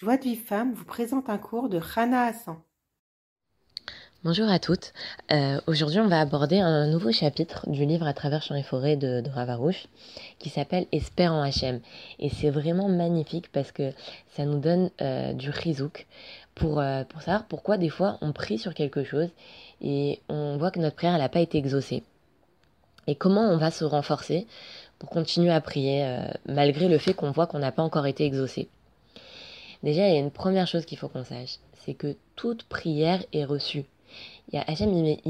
Joie de vie femme vous présente un cours de Rana Hassan. Bonjour à toutes. Euh, aujourd'hui, on va aborder un nouveau chapitre du livre À travers champs et forêts de, Ravarouche qui s'appelle Espère en HM. Et c'est vraiment magnifique parce que ça nous donne euh, du rizouk pour, euh, pour savoir pourquoi des fois on prie sur quelque chose et on voit que notre prière n'a pas été exaucée. Et comment on va se renforcer pour continuer à prier malgré le fait qu'on voit qu'on n'a pas encore été exaucé. Déjà, il y a une première chose qu'il faut qu'on sache, c'est que toute prière est reçue. Il y a Hachem, il,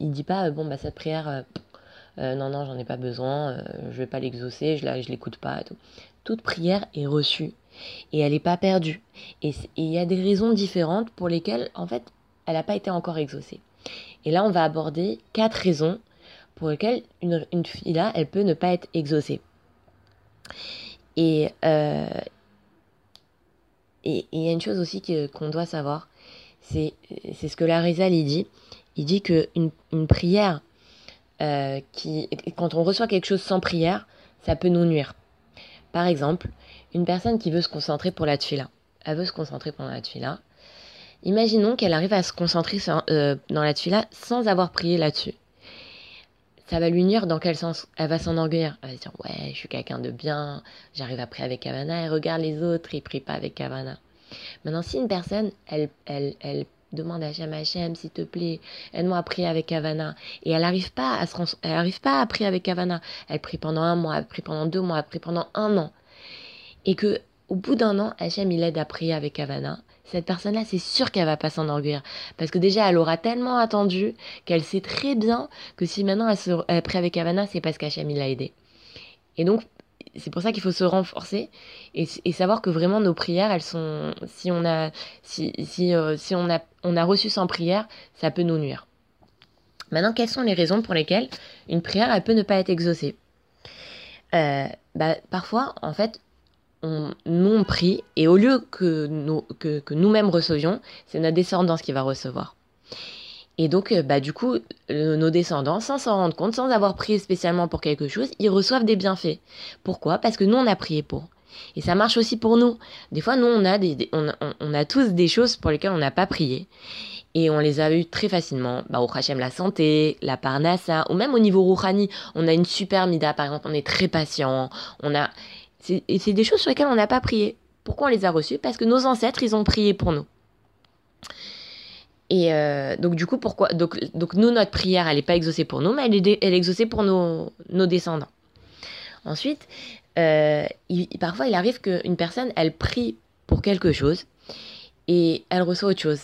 il, dit pas, bon, bah, cette prière, euh, euh, non, non, j'en ai pas besoin, euh, je vais pas l'exaucer, je je l'écoute pas, tout. Toute prière est reçue et elle n'est pas perdue. Et il y a des raisons différentes pour lesquelles, en fait, elle n'a pas été encore exaucée. Et là, on va aborder quatre raisons pour lesquelles une, une fille là, elle peut ne pas être exaucée. Et, et il y a une chose aussi qu'on doit savoir, c'est ce que l'Arizal il dit. Il dit que une, une prière, euh, qui, quand on reçoit quelque chose sans prière, ça peut nous nuire. Par exemple, une personne qui veut se concentrer pour la tfila. Elle veut se concentrer pendant la tfila. Imaginons qu'elle arrive à se concentrer euh, dans la tfila sans avoir prié là-dessus. Ça va lui nuire dans quel sens? Elle va s'enorgueillir. Elle va se dire Ouais, je suis quelqu'un de bien, j'arrive à prier avec Kavana, et regarde les autres, ils prient pas avec Kavana. Maintenant, si une personne, elle, elle, elle demande à Hachem, Hachem, s'il te plaît, aide-moi à prier avec Kavana, et elle n'arrive pas à pas à prier avec Kavana, elle prie pendant un mois, elle prie pendant deux mois, elle prie pendant un an, et que au bout d'un an, Hachem il aide à prier avec Kavana, cette personne-là, c'est sûr qu'elle va pas s'enorgueillir. Parce que déjà, elle aura tellement attendu qu'elle sait très bien que si maintenant elle, se, elle prie avec Havana, c'est parce qu'Hachem l'a aidé. Et donc, c'est pour ça qu'il faut se renforcer et, savoir que vraiment nos prières, elles sont, si on a, si, si, euh, si on a, on a reçu sans prière, ça peut nous nuire. Maintenant, quelles sont les raisons pour lesquelles une prière, elle peut ne pas être exaucée? Euh, bah, Parfois, en fait, on, nous on prie et au lieu que, nous, que, nous-mêmes recevions, c'est notre descendance qui va recevoir. Et donc, euh, bah, du coup, nos descendants, sans s'en rendre compte, sans avoir prié spécialement pour quelque chose, ils reçoivent des bienfaits. Pourquoi? Parce que nous, on a prié pour. Et ça marche aussi pour nous. Des fois, nous, on a, des, on a tous des choses pour lesquelles on n'a pas prié. Et on les a eues très facilement. Bah, au Hachem, la santé, la parnassa, ou même au niveau rouhani, on a une super mida, par exemple, on est très patient, on a... Et c'est des choses sur lesquelles on n'a pas prié. Pourquoi on les a reçues? Parce que nos ancêtres, ils ont prié pour nous. Et euh, donc du coup, pourquoi donc, donc nous, notre prière, elle n'est pas exaucée pour nous, mais elle est, elle est exaucée pour nos, nos descendants. Ensuite, euh, parfois, il arrive qu'une personne, elle prie pour quelque chose et elle reçoit autre chose.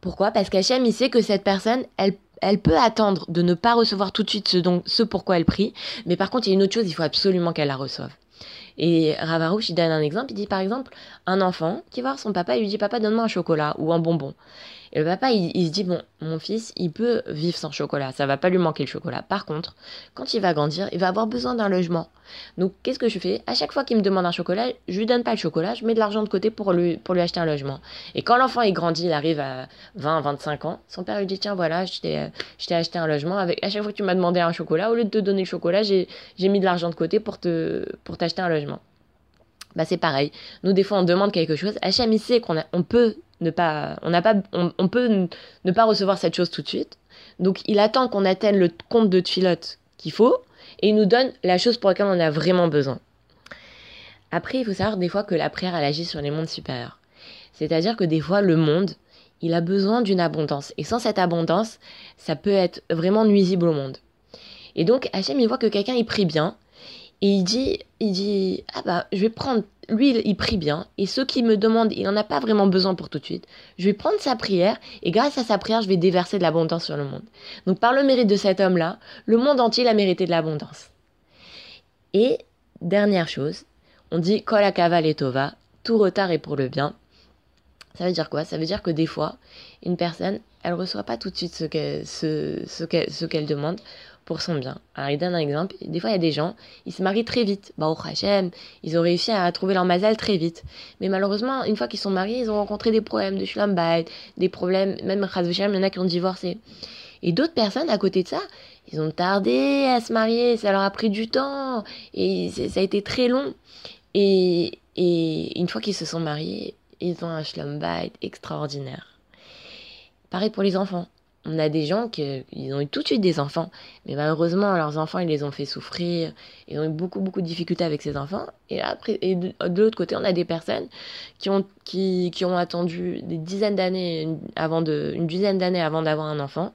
Pourquoi? Parce qu'Hachem, il sait que cette personne, elle, elle peut attendre de ne pas recevoir tout de suite ce, donc, ce pourquoi elle prie, mais par contre, il y a une autre chose, il faut absolument qu'elle la reçoive. Et Ravarouche, il donne un exemple. Il dit par exemple, un enfant qui va voir son papa, il lui dit Papa, donne-moi un chocolat ou un bonbon. Et le papa, il, se dit Bon, mon fils, il peut vivre sans chocolat, ça va pas lui manquer le chocolat. Par contre, quand il va grandir, il va avoir besoin d'un logement. Donc, qu'est-ce que je fais? À chaque fois qu'il me demande un chocolat, je lui donne pas le chocolat, je mets de l'argent de côté pour lui, pour lui acheter un logement. Et quand l'enfant il grandit, il arrive à 20, 25 ans, son père lui dit Tiens, voilà, je t'ai acheté un logement. Avec, à chaque fois que tu m'as demandé un chocolat, au lieu de te donner le chocolat, j'ai mis de l'argent de côté pour te pour t'acheter un logement bah c'est pareil. Nous, des fois, on demande quelque chose. Hachem, il sait qu'on on peut ne pas, on pas, on, peut ne pas recevoir cette chose tout de suite. Donc, il attend qu'on atteigne le compte de tuilotte qu'il faut et il nous donne la chose pour laquelle on a vraiment besoin. Après, il faut savoir des fois que la prière, elle agit sur les mondes supérieurs. C'est-à-dire que des fois, le monde, il a besoin d'une abondance. Et sans cette abondance, ça peut être vraiment nuisible au monde. Et donc, Hachem, il voit que quelqu'un, il prie bien, et il dit, il dit, ah bah, je vais prendre, lui, il, prie bien, et ceux qui me demandent, il n'en a pas vraiment besoin pour tout de suite. Je vais prendre sa prière, et grâce à sa prière, je vais déverser de l'abondance sur le monde. Donc, par le mérite de cet homme-là, le monde entier a mérité de l'abondance. Et, dernière chose, on dit, kol akaval et tout retard est pour le bien. Ça veut dire quoi? Ça veut dire que des fois, une personne, elle reçoit pas tout de suite ce qu'elle ce, ce qu'elle demande pour son bien. Alors, il donne un exemple. Des fois, il y a des gens, ils se marient très vite. Bah, au Hachem, ils ont réussi à trouver leur mazal très vite. Mais malheureusement, une fois qu'ils sont mariés, ils ont rencontré des problèmes de shlambait, des problèmes, même Chazvechem, il y en a qui ont divorcé. Et d'autres personnes, à côté de ça, ils ont tardé à se marier, ça leur a pris du temps, et ça a été très long. Et, et une fois qu'ils se sont mariés, ils ont un schlumbite extraordinaire. Pareil pour les enfants. On a des gens qui ont eu tout de suite des enfants, mais malheureusement, leurs enfants, ils les ont fait souffrir. Ils ont eu beaucoup, beaucoup de difficultés avec ces enfants. Et, et de, l'autre côté, on a des personnes qui ont, attendu des dizaines d'années, avant une dizaine d'années avant d'avoir un enfant.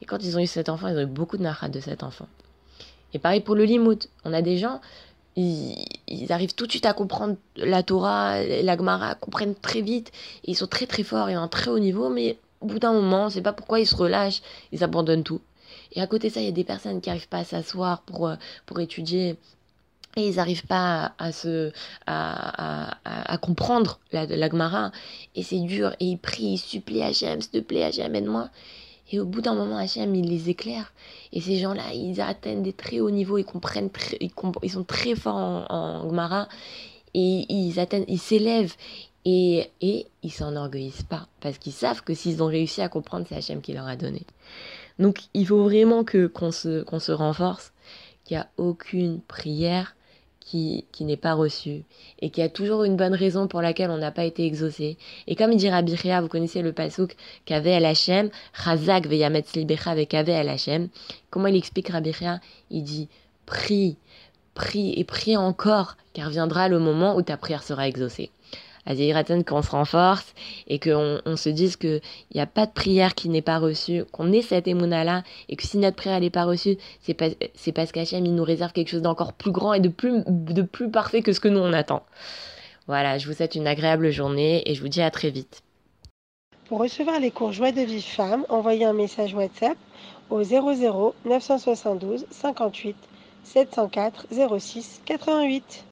Et quand ils ont eu cet enfant, ils ont eu beaucoup de narat de cet enfant. Et pareil pour le limout. On a des gens, ils, arrivent tout de suite à comprendre la Torah, la Gemara, comprennent très vite. ils sont très très forts et à un très haut niveau, mais au bout d'un moment, on ne sait pas pourquoi ils se relâchent, ils abandonnent tout. Et à côté de ça, il y a des personnes qui n'arrivent pas à s'asseoir pour, euh, pour étudier. Et ils n'arrivent pas à, se, à, à, comprendre la, la Gemara. Et c'est dur. Et ils prient, ils supplient Hachem, s'il te plaît, Hachem, aide-moi. Et au bout d'un moment, Hachem, il les éclaire. Et ces gens-là, ils atteignent des très hauts niveaux, ils comprennent, ils, sont très forts en, en. Et ils atteignent, ils s'élèvent. Et, et ils s'enorgueillissent pas, parce qu'ils savent que s'ils ont réussi à comprendre, c'est Hachem qui leur a donné. Donc il faut vraiment qu'on se, se renforce, qu'il n'y a aucune prière qui, qui n'est pas reçue, et qu'il y a toujours une bonne raison pour laquelle on n'a pas été exaucé. Et comme il dit Rabbi Ria, vous connaissez le pasouk qu'avait El Hachem, Chazak veyamet slibecha avec avait El Hachem. Comment il explique Rabbi Ria Il dit, prie, prie et prie encore, car viendra le moment où ta prière sera exaucée à Zéhiraten qu'on se renforce et qu'on on se dise qu'il n'y a pas de prière qui n'est pas reçue, qu'on ait cette émouna-là et que si notre prière n'est pas reçue, c'est pas, c'est parce qu'Hachem il nous réserve quelque chose d'encore plus grand et de plus, de plus parfait que ce que nous on attend. Voilà, je vous souhaite une agréable journée et je vous dis à très vite. Pour recevoir les cours Joie de vie femme, envoyez un message WhatsApp au 00 972 58 704 06 88.